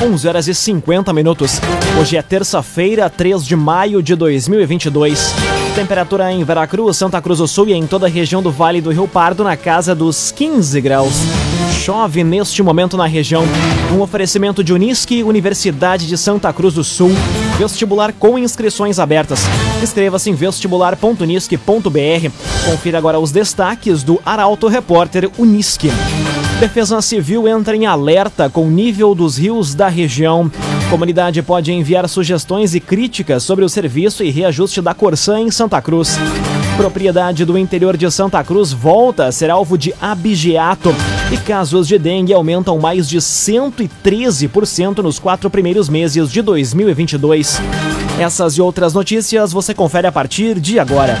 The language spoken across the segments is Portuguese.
11 horas e 50 minutos. Hoje é terça-feira, 3 de maio de 2022. Temperatura em Veracruz, Santa Cruz do Sul e em toda a região do Vale do Rio Pardo na casa dos 15 graus. Chove neste momento na região. Um oferecimento de Unisque, Universidade de Santa Cruz do Sul. Vestibular com inscrições abertas. Inscreva-se em vestibular.unisque.br. Confira agora os destaques do Arauto Repórter Unisque. Defesa Civil entra em alerta com o nível dos rios da região. Comunidade pode enviar sugestões e críticas sobre o serviço e reajuste da Corsã em Santa Cruz. Propriedade do interior de Santa Cruz volta a ser alvo de abigeato e casos de dengue aumentam mais de 113% nos quatro primeiros meses de 2022. Essas e outras notícias você confere a partir de agora.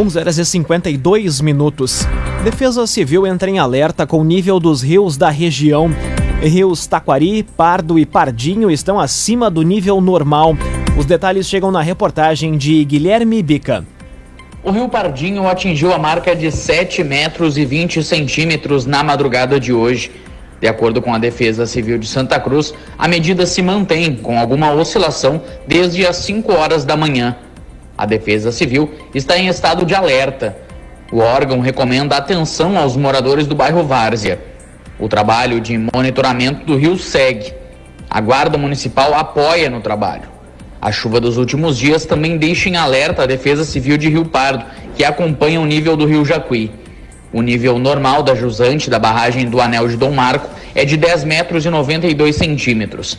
11 horas e 52 minutos. Defesa Civil entra em alerta com o nível dos rios da região. Rios Taquari, Pardo e Pardinho estão acima do nível normal. Os detalhes chegam na reportagem de Guilherme Bica. O rio Pardinho atingiu a marca de 7 metros e 20 centímetros na madrugada de hoje. De acordo com a Defesa Civil de Santa Cruz, a medida se mantém com alguma oscilação desde as 5 horas da manhã. A Defesa Civil está em estado de alerta. O órgão recomenda atenção aos moradores do bairro Várzea. O trabalho de monitoramento do rio segue. A Guarda Municipal apoia no trabalho. A chuva dos últimos dias também deixa em alerta a Defesa Civil de Rio Pardo, que acompanha o nível do rio Jacuí. O nível normal da jusante da barragem do Anel de Dom Marco é de 10 metros e 92 centímetros.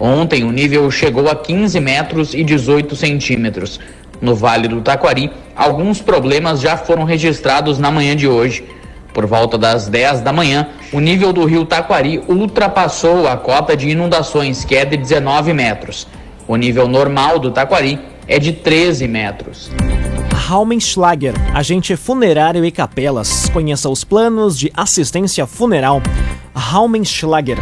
Ontem o nível chegou a 15 metros e 18 centímetros. No Vale do Taquari, alguns problemas já foram registrados na manhã de hoje. Por volta das 10 da manhã, o nível do rio Taquari ultrapassou a cota de inundações, que é de 19 metros. O nível normal do Taquari é de 13 metros. Raumenschlager, agente funerário e capelas. Conheça os planos de assistência funeral. Raumenschlager.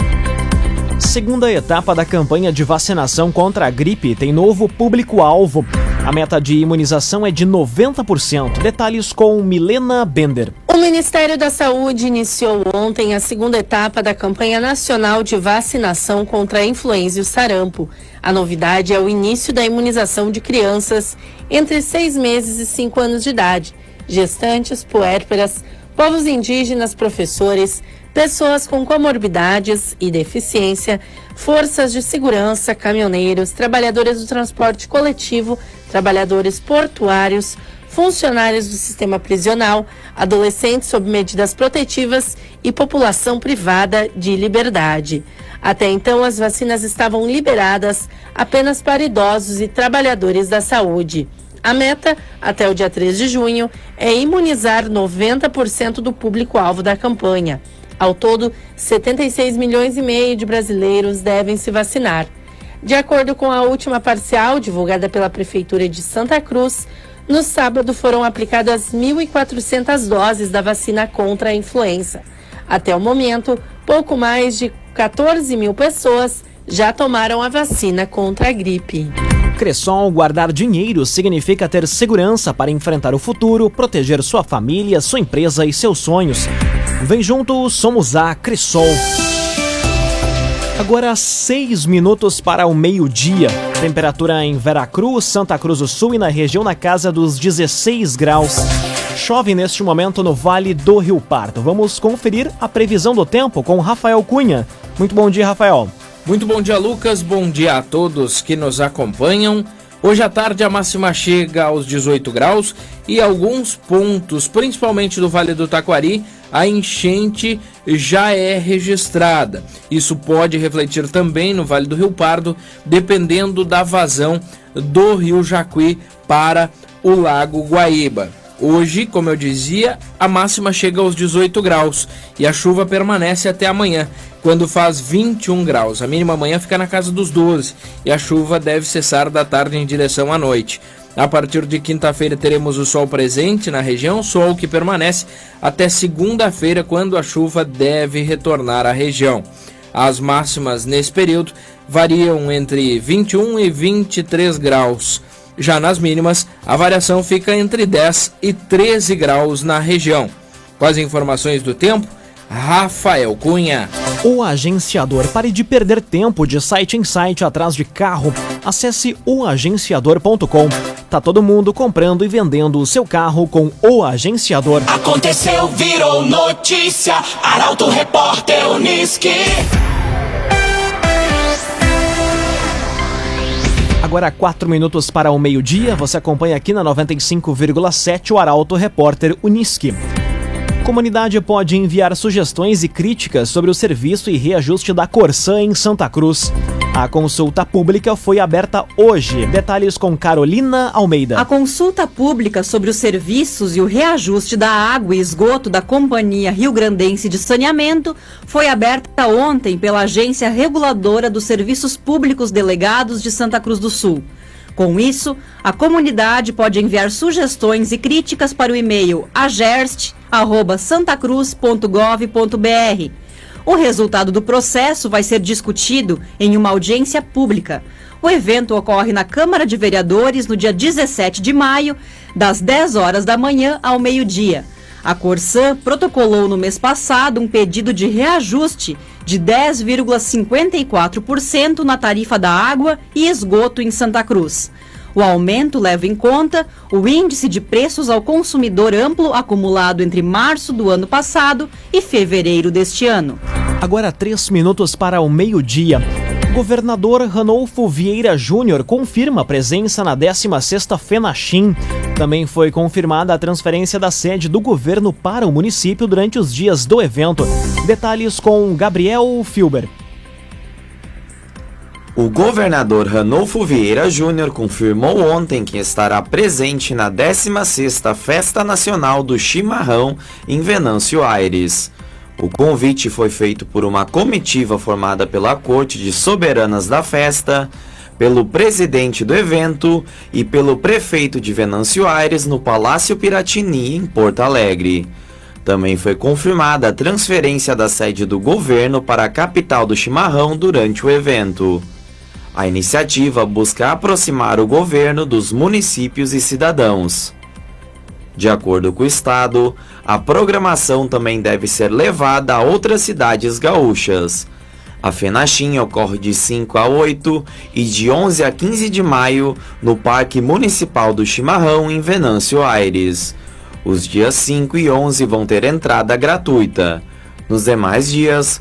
Segunda etapa da campanha de vacinação contra a gripe tem novo público-alvo. A meta de imunização é de 90%. Detalhes com Milena Bender. O Ministério da Saúde iniciou ontem a segunda etapa da campanha nacional de vacinação contra a influenza e o sarampo. A novidade é o início da imunização de crianças entre seis meses e cinco anos de idade, gestantes, puérperas, povos indígenas, professores, pessoas com comorbidades e deficiência, forças de segurança, caminhoneiros, trabalhadores do transporte coletivo, trabalhadores portuários, funcionários do sistema prisional, adolescentes sob medidas protetivas e população privada de liberdade. Até então, as vacinas estavam liberadas apenas para idosos e trabalhadores da saúde. A meta, até o dia 3 de junho, é imunizar 90% do público-alvo da campanha. Ao todo, 76 milhões e meio de brasileiros devem se vacinar. De acordo com a última parcial divulgada pela Prefeitura de Santa Cruz, no sábado foram aplicadas 1.400 doses da vacina contra a influenza. Até o momento, pouco mais de 14 mil pessoas já tomaram a vacina contra a gripe. Cressol guardar dinheiro significa ter segurança para enfrentar o futuro, proteger sua família, sua empresa e seus sonhos. Vem junto, somos a Cressol. Agora seis minutos para o meio-dia. Temperatura em Veracruz, Santa Cruz do Sul e na região na casa dos 16 graus. Chove neste momento no Vale do Rio Pardo. Vamos conferir a previsão do tempo com Rafael Cunha. Muito bom dia, Rafael. Muito bom dia, Lucas. Bom dia a todos que nos acompanham. Hoje à tarde a máxima chega aos 18 graus e alguns pontos, principalmente do Vale do Taquari, a enchente já é registrada. Isso pode refletir também no Vale do Rio Pardo, dependendo da vazão do Rio Jacuí para o Lago Guaíba. Hoje, como eu dizia, a máxima chega aos 18 graus e a chuva permanece até amanhã, quando faz 21 graus. A mínima amanhã fica na casa dos 12 e a chuva deve cessar da tarde em direção à noite. A partir de quinta-feira teremos o sol presente na região, sol que permanece até segunda-feira, quando a chuva deve retornar à região. As máximas nesse período variam entre 21 e 23 graus. Já nas mínimas, a variação fica entre 10 e 13 graus na região. Com as informações do tempo, Rafael Cunha. O agenciador. Pare de perder tempo de site em site atrás de carro. Acesse oagenciador.com. Tá todo mundo comprando e vendendo o seu carro com o agenciador. Aconteceu, virou notícia. Arauto Repórter Uniski. Agora, quatro minutos para o meio-dia, você acompanha aqui na 95,7 o Arauto Repórter Uniski. Comunidade pode enviar sugestões e críticas sobre o serviço e reajuste da Corsã em Santa Cruz. A consulta pública foi aberta hoje. Detalhes com Carolina Almeida. A consulta pública sobre os serviços e o reajuste da água e esgoto da Companhia Rio Grandense de Saneamento foi aberta ontem pela Agência Reguladora dos Serviços Públicos Delegados de Santa Cruz do Sul. Com isso, a comunidade pode enviar sugestões e críticas para o e-mail agerst.santacruz.gov.br o resultado do processo vai ser discutido em uma audiência pública. O evento ocorre na Câmara de Vereadores no dia 17 de maio, das 10 horas da manhã ao meio-dia. A Corsã protocolou no mês passado um pedido de reajuste de 10,54% na tarifa da água e esgoto em Santa Cruz. O aumento leva em conta o índice de preços ao consumidor amplo acumulado entre março do ano passado e fevereiro deste ano. Agora, três minutos para o meio-dia. Governador Ranolfo Vieira Júnior confirma presença na 16ª FENACHIM. Também foi confirmada a transferência da sede do governo para o município durante os dias do evento. Detalhes com Gabriel Filber. O governador Ranolfo Vieira Júnior confirmou ontem que estará presente na 16ª Festa Nacional do Chimarrão em Venâncio Aires. O convite foi feito por uma comitiva formada pela Corte de Soberanas da festa, pelo presidente do evento e pelo prefeito de Venâncio Aires no Palácio Piratini, em Porto Alegre. Também foi confirmada a transferência da sede do governo para a capital do chimarrão durante o evento. A iniciativa busca aproximar o governo dos municípios e cidadãos. De acordo com o Estado, a programação também deve ser levada a outras cidades gaúchas. A Fenachim ocorre de 5 a 8 e de 11 a 15 de maio no Parque Municipal do Chimarrão, em Venâncio Aires. Os dias 5 e 11 vão ter entrada gratuita. Nos demais dias,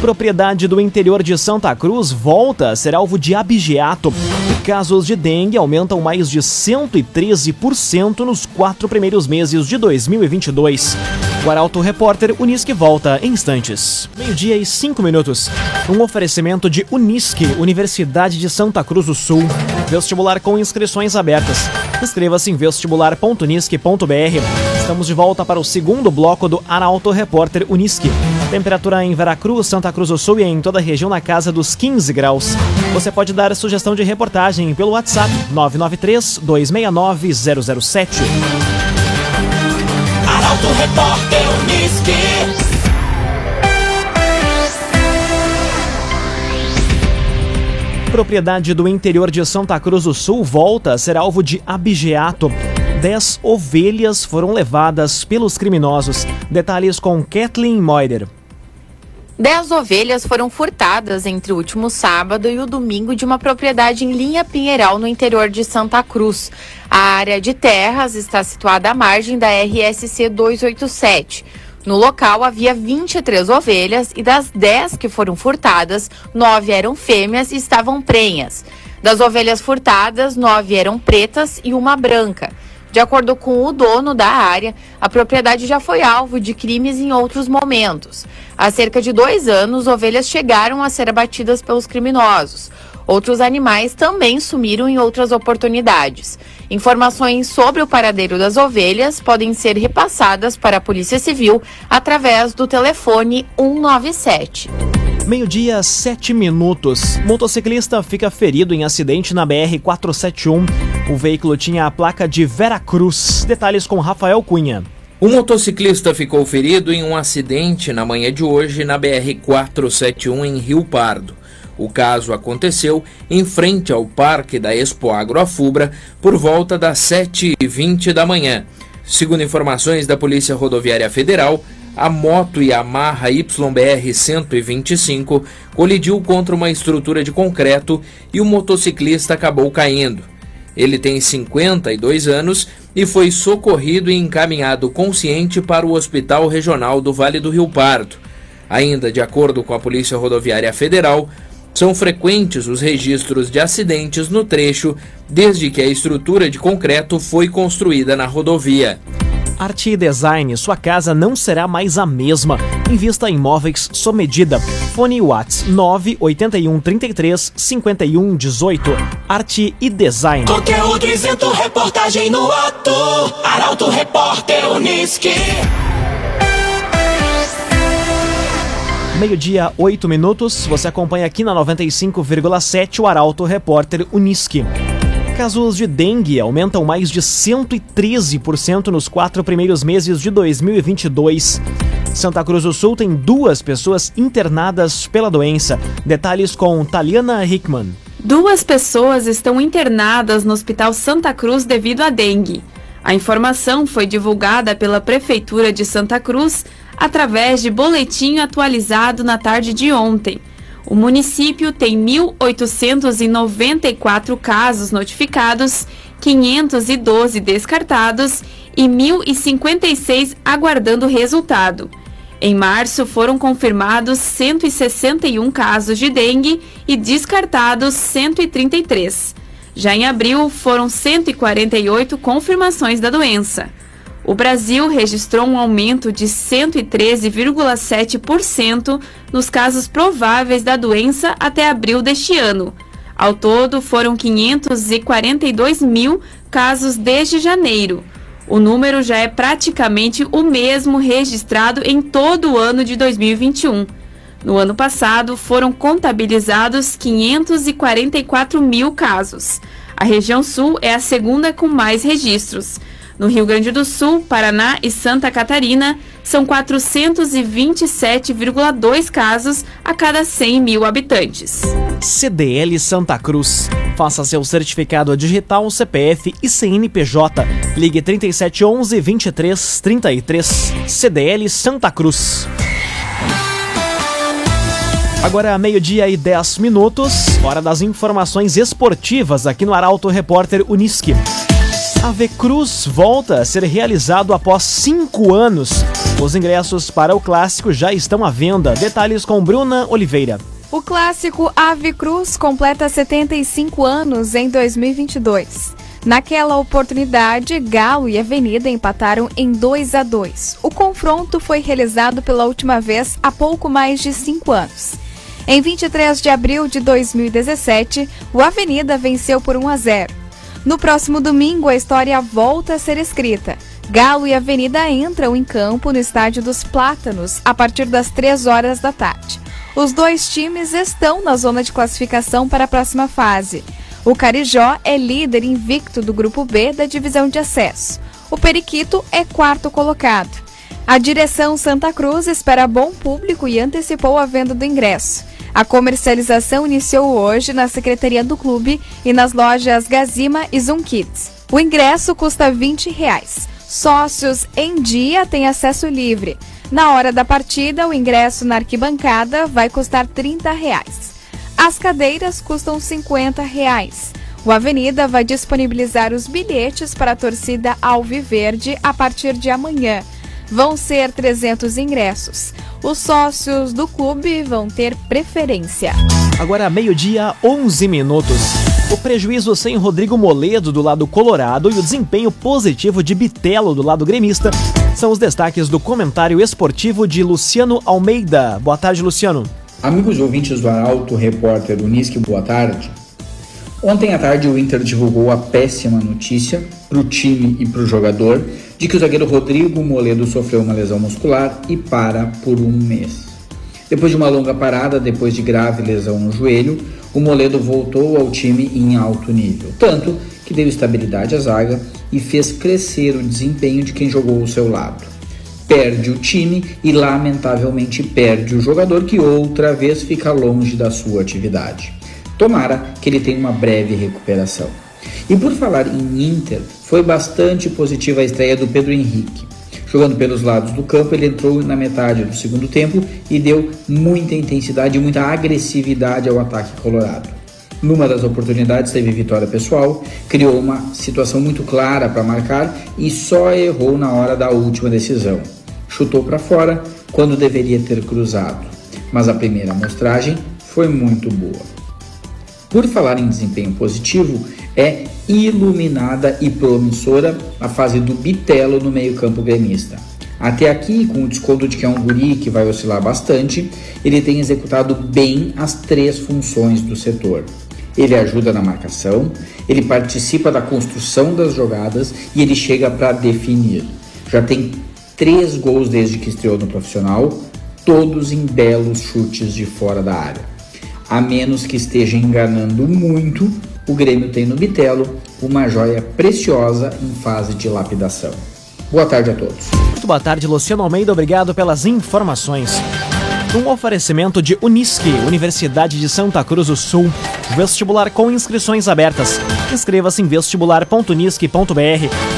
Propriedade do interior de Santa Cruz volta a ser alvo de abigeato. Casos de dengue aumentam mais de 113% nos quatro primeiros meses de 2022. O Arauto Repórter Unisque volta em instantes. Meio-dia e cinco minutos. Um oferecimento de Unisque, Universidade de Santa Cruz do Sul. Vestibular com inscrições abertas. Inscreva-se em vestibular.unisque.br. Estamos de volta para o segundo bloco do Arauto Repórter Unisque. Temperatura em Veracruz, Santa Cruz do Sul e em toda a região na casa dos 15 graus. Você pode dar sugestão de reportagem pelo WhatsApp 993 269 007. Arauto Repórter Uniski. Propriedade do interior de Santa Cruz do Sul volta a ser alvo de abigeato. Dez ovelhas foram levadas pelos criminosos. Detalhes com Kathleen Moider. Dez ovelhas foram furtadas entre o último sábado e o domingo de uma propriedade em Linha Pinheiral, no interior de Santa Cruz. A área de terras está situada à margem da RSC 287. No local havia 23 ovelhas e das 10 que foram furtadas, nove eram fêmeas e estavam prenhas. Das ovelhas furtadas, nove eram pretas e uma branca. De acordo com o dono da área, a propriedade já foi alvo de crimes em outros momentos. Há cerca de dois anos, ovelhas chegaram a ser abatidas pelos criminosos. Outros animais também sumiram em outras oportunidades. Informações sobre o paradeiro das ovelhas podem ser repassadas para a Polícia Civil através do telefone 197. Meio-dia, sete minutos. Motociclista fica ferido em acidente na BR-471. O veículo tinha a placa de Veracruz. Detalhes com Rafael Cunha. Um motociclista ficou ferido em um acidente na manhã de hoje na BR-471 em Rio Pardo. O caso aconteceu em frente ao Parque da Expo Agroafubra por volta das 7h20 da manhã. Segundo informações da Polícia Rodoviária Federal, a moto Yamaha YBR 125 colidiu contra uma estrutura de concreto e o motociclista acabou caindo. Ele tem 52 anos e foi socorrido e encaminhado consciente para o Hospital Regional do Vale do Rio Pardo. Ainda de acordo com a Polícia Rodoviária Federal, são frequentes os registros de acidentes no trecho desde que a estrutura de concreto foi construída na rodovia. Arte e Design, sua casa não será mais a mesma. Invista em móveis sob medida. Fone Whats 981 33 51 18. Arte e Design. Conteúdo isento, reportagem no ato. Arauto Repórter Uniski. Meio-dia, 8 minutos. Você acompanha aqui na 95,7 o Arauto Repórter Uniski. Casos de dengue aumentam mais de 113% nos quatro primeiros meses de 2022. Santa Cruz do Sul tem duas pessoas internadas pela doença. Detalhes com Taliana Hickman. Duas pessoas estão internadas no Hospital Santa Cruz devido à dengue. A informação foi divulgada pela Prefeitura de Santa Cruz através de boletim atualizado na tarde de ontem. O município tem 1.894 casos notificados, 512 descartados e 1.056 aguardando resultado. Em março foram confirmados 161 casos de dengue e descartados 133. Já em abril foram 148 confirmações da doença. O Brasil registrou um aumento de 113,7% nos casos prováveis da doença até abril deste ano. Ao todo, foram 542 mil casos desde janeiro. O número já é praticamente o mesmo registrado em todo o ano de 2021. No ano passado, foram contabilizados 544 mil casos. A região sul é a segunda com mais registros. No Rio Grande do Sul, Paraná e Santa Catarina, são 427,2 casos a cada 100 mil habitantes. CDL Santa Cruz. Faça seu certificado digital, CPF e CNPJ. Ligue 3711 2333. CDL Santa Cruz. Agora meio-dia e 10 minutos, hora das informações esportivas aqui no Arauto Repórter Uniski. A V Cruz volta a ser realizado após cinco anos. Os ingressos para o clássico já estão à venda. Detalhes com Bruna Oliveira. O clássico Ave Cruz completa 75 anos em 2022. Naquela oportunidade, Galo e Avenida empataram em 2 a 2. O confronto foi realizado pela última vez há pouco mais de cinco anos. Em 23 de abril de 2017, o Avenida venceu por 1 a 0. No próximo domingo, a história volta a ser escrita. Galo e Avenida entram em campo no Estádio dos Plátanos a partir das 3 horas da tarde. Os dois times estão na zona de classificação para a próxima fase. O Carijó é líder invicto do grupo B da divisão de acesso. O Periquito é quarto colocado. A direção Santa Cruz espera bom público e antecipou a venda do ingresso. A comercialização iniciou hoje na secretaria do clube e nas lojas Gazima e Zoom Kids. O ingresso custa 20 reais. Sócios em dia têm acesso livre. Na hora da partida, o ingresso na arquibancada vai custar 30 reais. As cadeiras custam 50 reais. O Avenida vai disponibilizar os bilhetes para a torcida Alviverde a partir de amanhã. Vão ser 300 ingressos. Os sócios do clube vão ter preferência. Agora, meio-dia, 11 minutos. O prejuízo sem Rodrigo Moledo do lado colorado e o desempenho positivo de Bitelo do lado gremista são os destaques do comentário esportivo de Luciano Almeida. Boa tarde, Luciano. Amigos ouvintes do Arauto, repórter Unisque, boa tarde. Ontem à tarde o Inter divulgou a péssima notícia para o time e para o jogador de que o zagueiro Rodrigo Moledo sofreu uma lesão muscular e para por um mês. Depois de uma longa parada, depois de grave lesão no joelho, o Moledo voltou ao time em alto nível, tanto que deu estabilidade à zaga e fez crescer o desempenho de quem jogou ao seu lado. Perde o time e, lamentavelmente, perde o jogador que outra vez fica longe da sua atividade. Tomara que ele tenha uma breve recuperação. E por falar em Inter, foi bastante positiva a estreia do Pedro Henrique. Jogando pelos lados do campo, ele entrou na metade do segundo tempo e deu muita intensidade e muita agressividade ao ataque colorado. Numa das oportunidades teve vitória pessoal, criou uma situação muito clara para marcar e só errou na hora da última decisão. Chutou para fora quando deveria ter cruzado, mas a primeira amostragem foi muito boa. Por falar em desempenho positivo, é iluminada e promissora a fase do Bitelo no meio-campo gremista. Até aqui, com o desconto de que é um guri que vai oscilar bastante, ele tem executado bem as três funções do setor. Ele ajuda na marcação, ele participa da construção das jogadas e ele chega para definir. Já tem três gols desde que estreou no profissional, todos em belos chutes de fora da área a menos que esteja enganando muito, o Grêmio tem no Bitelo uma joia preciosa em fase de lapidação. Boa tarde a todos. Muito boa tarde, Luciano Almeida. Obrigado pelas informações. Um oferecimento de Unisque, Universidade de Santa Cruz do Sul. Vestibular com inscrições abertas. Inscreva-se em vestibular.unisque.br.